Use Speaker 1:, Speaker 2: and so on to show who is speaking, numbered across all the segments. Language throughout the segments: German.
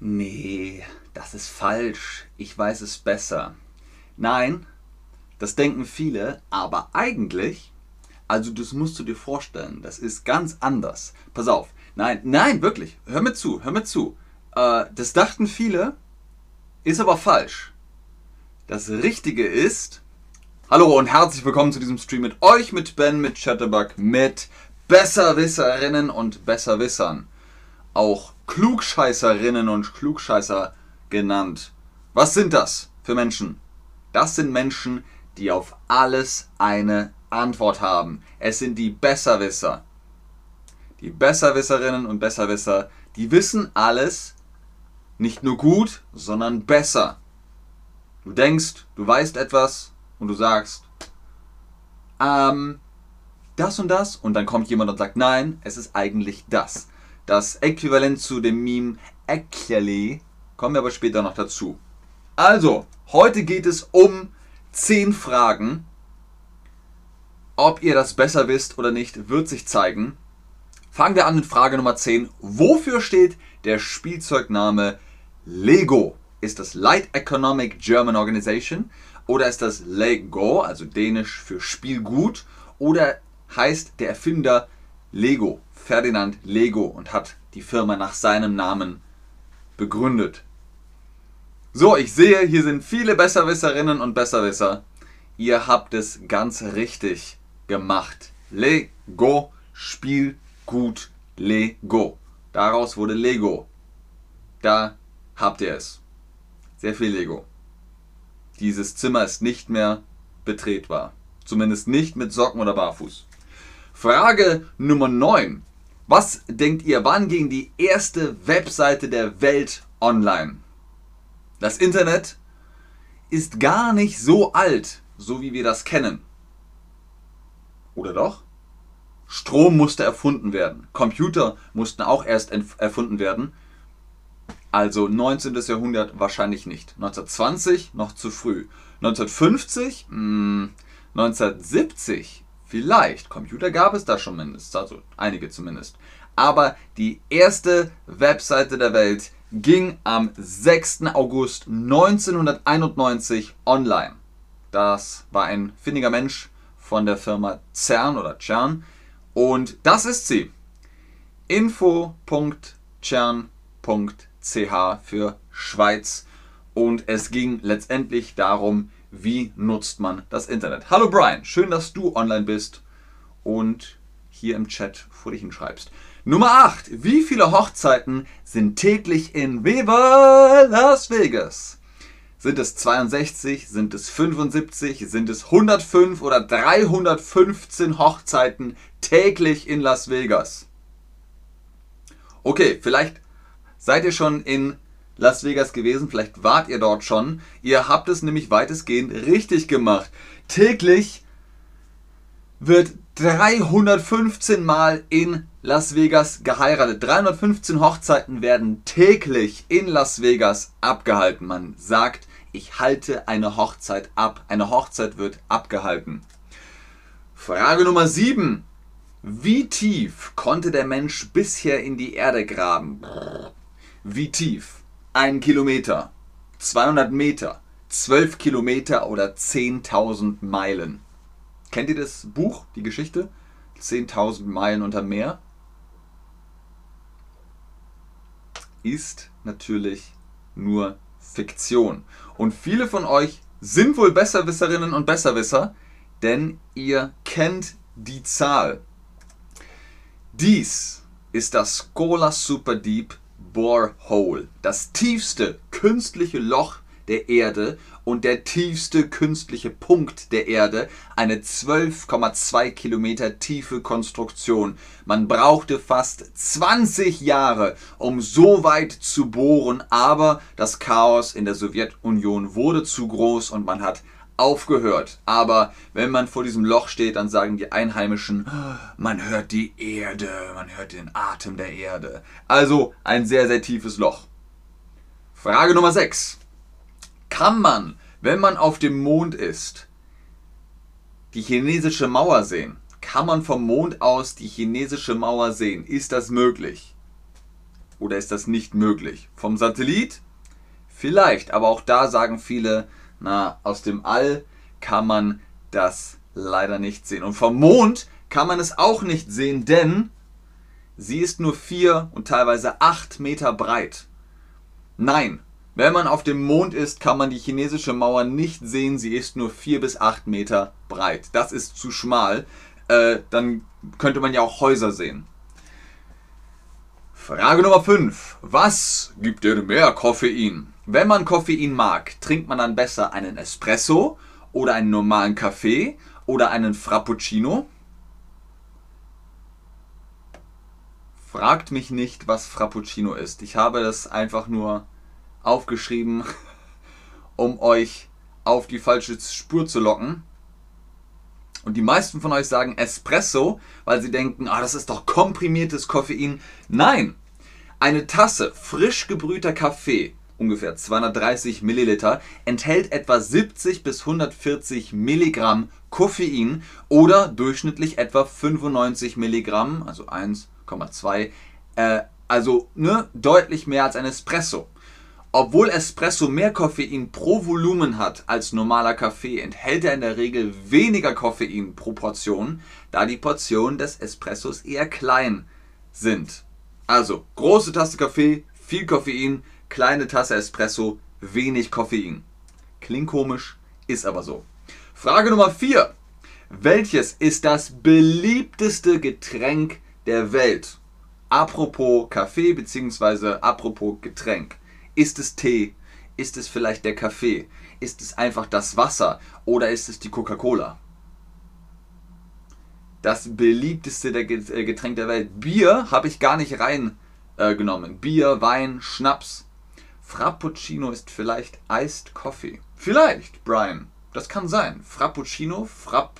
Speaker 1: Nee, das ist falsch. Ich weiß es besser. Nein, das denken viele, aber eigentlich, also das musst du dir vorstellen, das ist ganz anders. Pass auf. Nein, nein, wirklich. Hör mir zu, hör mir zu. Äh, das dachten viele, ist aber falsch. Das Richtige ist. Hallo und herzlich willkommen zu diesem Stream mit euch, mit Ben, mit Chatterbug, mit Besserwisserinnen und Besserwissern. Auch Klugscheißerinnen und Klugscheißer genannt. Was sind das für Menschen? Das sind Menschen, die auf alles eine Antwort haben. Es sind die Besserwisser. Die Besserwisserinnen und Besserwisser, die wissen alles nicht nur gut, sondern besser. Du denkst, du weißt etwas und du sagst, ähm, das und das und dann kommt jemand und sagt, nein, es ist eigentlich das. Das Äquivalent zu dem Meme Actually kommen wir aber später noch dazu. Also, heute geht es um 10 Fragen. Ob ihr das besser wisst oder nicht, wird sich zeigen. Fangen wir an mit Frage Nummer 10. Wofür steht der Spielzeugname Lego? Ist das Light Economic German Organization oder ist das Lego, also dänisch für Spielgut, oder heißt der Erfinder Lego? Ferdinand Lego und hat die Firma nach seinem Namen begründet. So, ich sehe, hier sind viele Besserwisserinnen und Besserwisser. Ihr habt es ganz richtig gemacht. Lego, Spiel gut Lego. Daraus wurde Lego. Da habt ihr es. Sehr viel Lego. Dieses Zimmer ist nicht mehr betretbar. Zumindest nicht mit Socken oder Barfuß. Frage Nummer 9. Was denkt ihr, wann ging die erste Webseite der Welt online? Das Internet ist gar nicht so alt, so wie wir das kennen. Oder doch? Strom musste erfunden werden. Computer mussten auch erst erfunden werden. Also 19. Jahrhundert wahrscheinlich nicht. 1920 noch zu früh. 1950, mh, 1970 Vielleicht. Computer gab es da schon mindestens, also einige zumindest. Aber die erste Webseite der Welt ging am 6. August 1991 online. Das war ein findiger Mensch von der Firma CERN oder CERN. Und das ist sie. info.cern.ch für Schweiz. Und es ging letztendlich darum, wie nutzt man das Internet. Hallo Brian, schön, dass du online bist und hier im Chat vor dich hinschreibst. Nummer 8. Wie viele Hochzeiten sind täglich in Viva Las Vegas? Sind es 62, sind es 75, sind es 105 oder 315 Hochzeiten täglich in Las Vegas? Okay, vielleicht seid ihr schon in Las Vegas gewesen. Vielleicht wart ihr dort schon. Ihr habt es nämlich weitestgehend richtig gemacht. Täglich wird 315 Mal in Las Vegas geheiratet. 315 Hochzeiten werden täglich in Las Vegas abgehalten. Man sagt, ich halte eine Hochzeit ab. Eine Hochzeit wird abgehalten. Frage Nummer 7. Wie tief konnte der Mensch bisher in die Erde graben? Wie tief? 1 Kilometer, 200 Meter, 12 Kilometer oder 10.000 Meilen. Kennt ihr das Buch, die Geschichte? 10.000 Meilen unter Meer? Ist natürlich nur Fiktion. Und viele von euch sind wohl Besserwisserinnen und Besserwisser, denn ihr kennt die Zahl. Dies ist das Schola Super Deep Borehole, das tiefste künstliche Loch der Erde und der tiefste künstliche Punkt der Erde, eine 12,2 Kilometer tiefe Konstruktion. Man brauchte fast 20 Jahre, um so weit zu bohren, aber das Chaos in der Sowjetunion wurde zu groß und man hat aufgehört. Aber wenn man vor diesem Loch steht, dann sagen die Einheimischen, man hört die Erde, man hört den Atem der Erde. Also ein sehr, sehr tiefes Loch. Frage Nummer 6. Kann man, wenn man auf dem Mond ist, die chinesische Mauer sehen? Kann man vom Mond aus die chinesische Mauer sehen? Ist das möglich? Oder ist das nicht möglich? Vom Satellit? Vielleicht, aber auch da sagen viele, na, aus dem All kann man das leider nicht sehen. Und vom Mond kann man es auch nicht sehen, denn sie ist nur 4 und teilweise 8 Meter breit. Nein, wenn man auf dem Mond ist, kann man die chinesische Mauer nicht sehen. Sie ist nur 4 bis 8 Meter breit. Das ist zu schmal. Äh, dann könnte man ja auch Häuser sehen. Frage Nummer 5. Was gibt dir mehr Koffein? Wenn man Koffein mag, trinkt man dann besser einen Espresso oder einen normalen Kaffee oder einen Frappuccino? Fragt mich nicht, was Frappuccino ist. Ich habe das einfach nur aufgeschrieben, um euch auf die falsche Spur zu locken. Und die meisten von euch sagen Espresso, weil sie denken, ah, das ist doch komprimiertes Koffein. Nein, eine Tasse frisch gebrühter Kaffee, ungefähr 230 Milliliter, enthält etwa 70 bis 140 Milligramm Koffein oder durchschnittlich etwa 95 Milligramm, also 1,2, äh, also ne, deutlich mehr als ein Espresso. Obwohl Espresso mehr Koffein pro Volumen hat als normaler Kaffee, enthält er in der Regel weniger Koffein pro Portion, da die Portionen des Espressos eher klein sind. Also, große Tasse Kaffee, viel Koffein, kleine Tasse Espresso, wenig Koffein. Klingt komisch, ist aber so. Frage Nummer 4. Welches ist das beliebteste Getränk der Welt? Apropos Kaffee bzw. apropos Getränk. Ist es Tee? Ist es vielleicht der Kaffee? Ist es einfach das Wasser? Oder ist es die Coca-Cola? Das beliebteste äh, Getränk der Welt. Bier habe ich gar nicht reingenommen. Äh, Bier, Wein, Schnaps. Frappuccino ist vielleicht Iced Coffee. Vielleicht, Brian. Das kann sein. Frappuccino, Frapp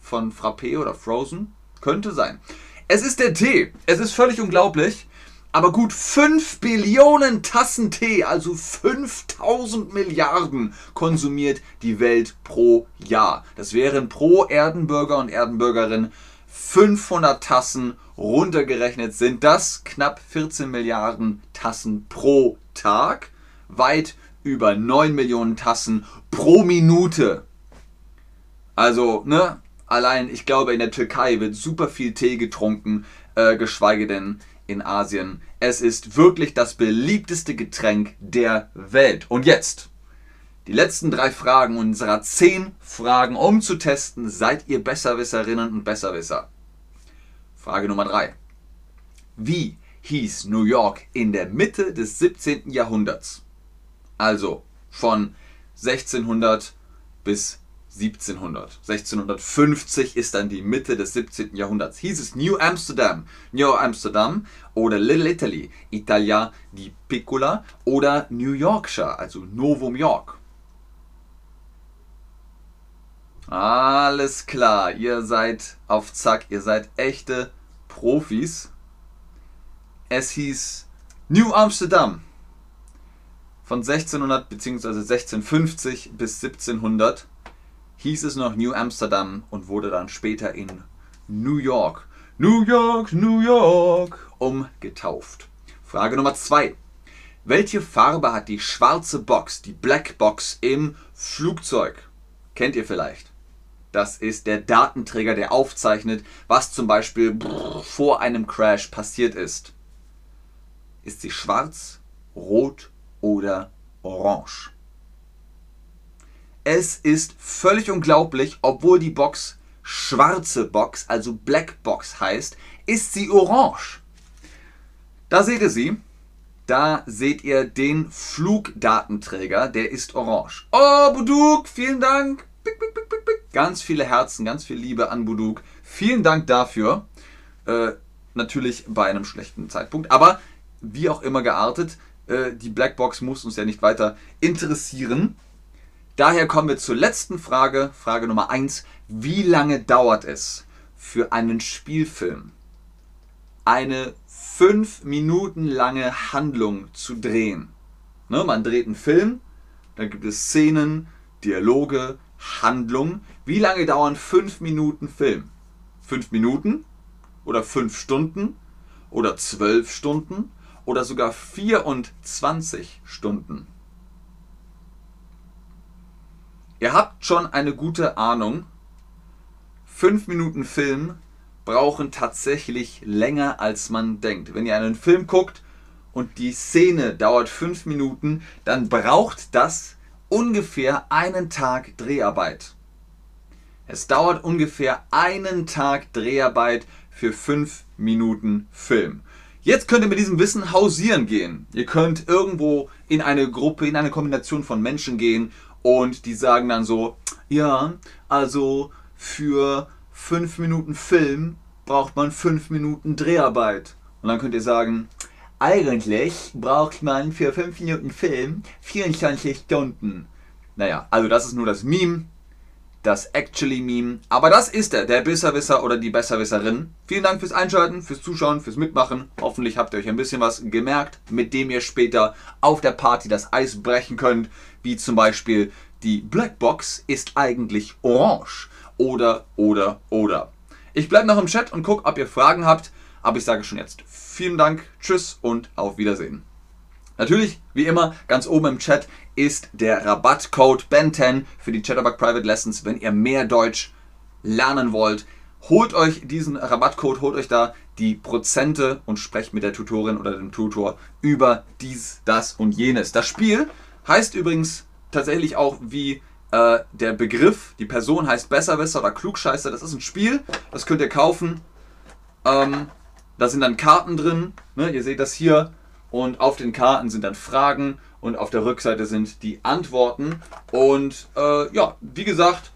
Speaker 1: von Frappé oder Frozen. Könnte sein. Es ist der Tee. Es ist völlig unglaublich. Aber gut 5 Billionen Tassen Tee, also 5000 Milliarden, konsumiert die Welt pro Jahr. Das wären pro Erdenbürger und Erdenbürgerin 500 Tassen runtergerechnet sind das knapp 14 Milliarden Tassen pro Tag, weit über 9 Millionen Tassen pro Minute. Also, ne, allein ich glaube in der Türkei wird super viel Tee getrunken, äh, geschweige denn in Asien. Es ist wirklich das beliebteste Getränk der Welt. Und jetzt die letzten drei Fragen unserer zehn Fragen, um zu testen, seid ihr Besserwisserinnen und Besserwisser. Frage Nummer drei. Wie hieß New York in der Mitte des 17. Jahrhunderts? Also von 1600 bis 1700. 1650 ist dann die Mitte des 17. Jahrhunderts. Hieß es New Amsterdam, New Amsterdam oder Little Italy, Italia di Piccola oder New Yorkshire, also Novum York. Alles klar, ihr seid auf Zack, ihr seid echte Profis. Es hieß New Amsterdam von 1600 bzw. 1650 bis 1700 hieß es noch New Amsterdam und wurde dann später in New York, New York, New York umgetauft. Frage Nummer 2. Welche Farbe hat die schwarze Box, die Black Box im Flugzeug? Kennt ihr vielleicht? Das ist der Datenträger, der aufzeichnet, was zum Beispiel vor einem Crash passiert ist. Ist sie schwarz, rot oder orange? Es ist völlig unglaublich, obwohl die Box schwarze Box, also Black Box heißt, ist sie orange. Da seht ihr sie. Da seht ihr den Flugdatenträger, der ist orange. Oh, Buduk, vielen Dank. Ganz viele Herzen, ganz viel Liebe an Buduk. Vielen Dank dafür. Äh, natürlich bei einem schlechten Zeitpunkt, aber wie auch immer geartet, äh, die Blackbox muss uns ja nicht weiter interessieren. Daher kommen wir zur letzten Frage, Frage Nummer 1. Wie lange dauert es für einen Spielfilm, eine fünf Minuten lange Handlung zu drehen? Ne, man dreht einen Film, dann gibt es Szenen, Dialoge, Handlung. Wie lange dauern fünf Minuten Film? Fünf Minuten oder fünf Stunden oder zwölf Stunden oder sogar 24 Stunden. Ihr habt schon eine gute Ahnung, 5 Minuten Film brauchen tatsächlich länger als man denkt. Wenn ihr einen Film guckt und die Szene dauert 5 Minuten, dann braucht das ungefähr einen Tag Dreharbeit. Es dauert ungefähr einen Tag Dreharbeit für 5 Minuten Film. Jetzt könnt ihr mit diesem Wissen hausieren gehen. Ihr könnt irgendwo in eine Gruppe, in eine Kombination von Menschen gehen und die sagen dann so, ja, also für 5 Minuten Film braucht man 5 Minuten Dreharbeit. Und dann könnt ihr sagen, eigentlich braucht man für 5 Minuten Film 24 Stunden. Naja, also das ist nur das Meme, das Actually-Meme. Aber das ist er, der Besserwisser oder die Besserwisserin. Vielen Dank fürs Einschalten, fürs Zuschauen, fürs Mitmachen. Hoffentlich habt ihr euch ein bisschen was gemerkt, mit dem ihr später auf der Party das Eis brechen könnt. Wie zum Beispiel, die Blackbox ist eigentlich orange. Oder, oder, oder. Ich bleibe noch im Chat und gucke, ob ihr Fragen habt. Aber ich sage schon jetzt vielen Dank, tschüss und auf Wiedersehen. Natürlich, wie immer, ganz oben im Chat ist der Rabattcode BEN10 für die Chatterbug Private Lessons, wenn ihr mehr Deutsch lernen wollt. Holt euch diesen Rabattcode, holt euch da die Prozente und sprecht mit der Tutorin oder dem Tutor über dies, das und jenes. Das Spiel heißt übrigens tatsächlich auch wie äh, der Begriff, die Person heißt Besserwisser oder Klugscheißer. Das ist ein Spiel, das könnt ihr kaufen. Ähm, da sind dann Karten drin. Ne? Ihr seht das hier. Und auf den Karten sind dann Fragen und auf der Rückseite sind die Antworten. Und äh, ja, wie gesagt,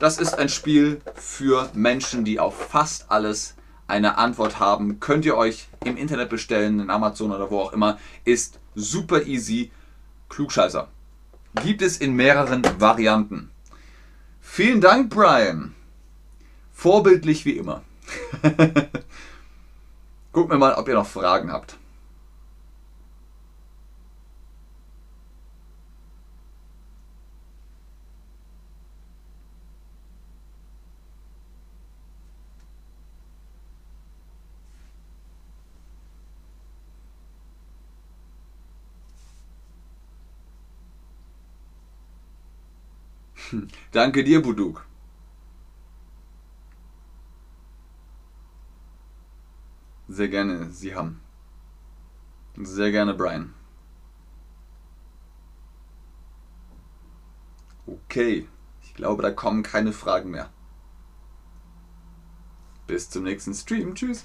Speaker 1: das ist ein Spiel für Menschen, die auf fast alles eine Antwort haben. Könnt ihr euch im Internet bestellen, in Amazon oder wo auch immer. Ist super easy. Klugscheißer. Gibt es in mehreren Varianten. Vielen Dank, Brian. Vorbildlich wie immer. Gucken wir mal, ob ihr noch Fragen habt. Danke dir, Buduk. Sehr gerne, Sie haben. Sehr gerne, Brian. Okay, ich glaube, da kommen keine Fragen mehr. Bis zum nächsten Stream. Tschüss.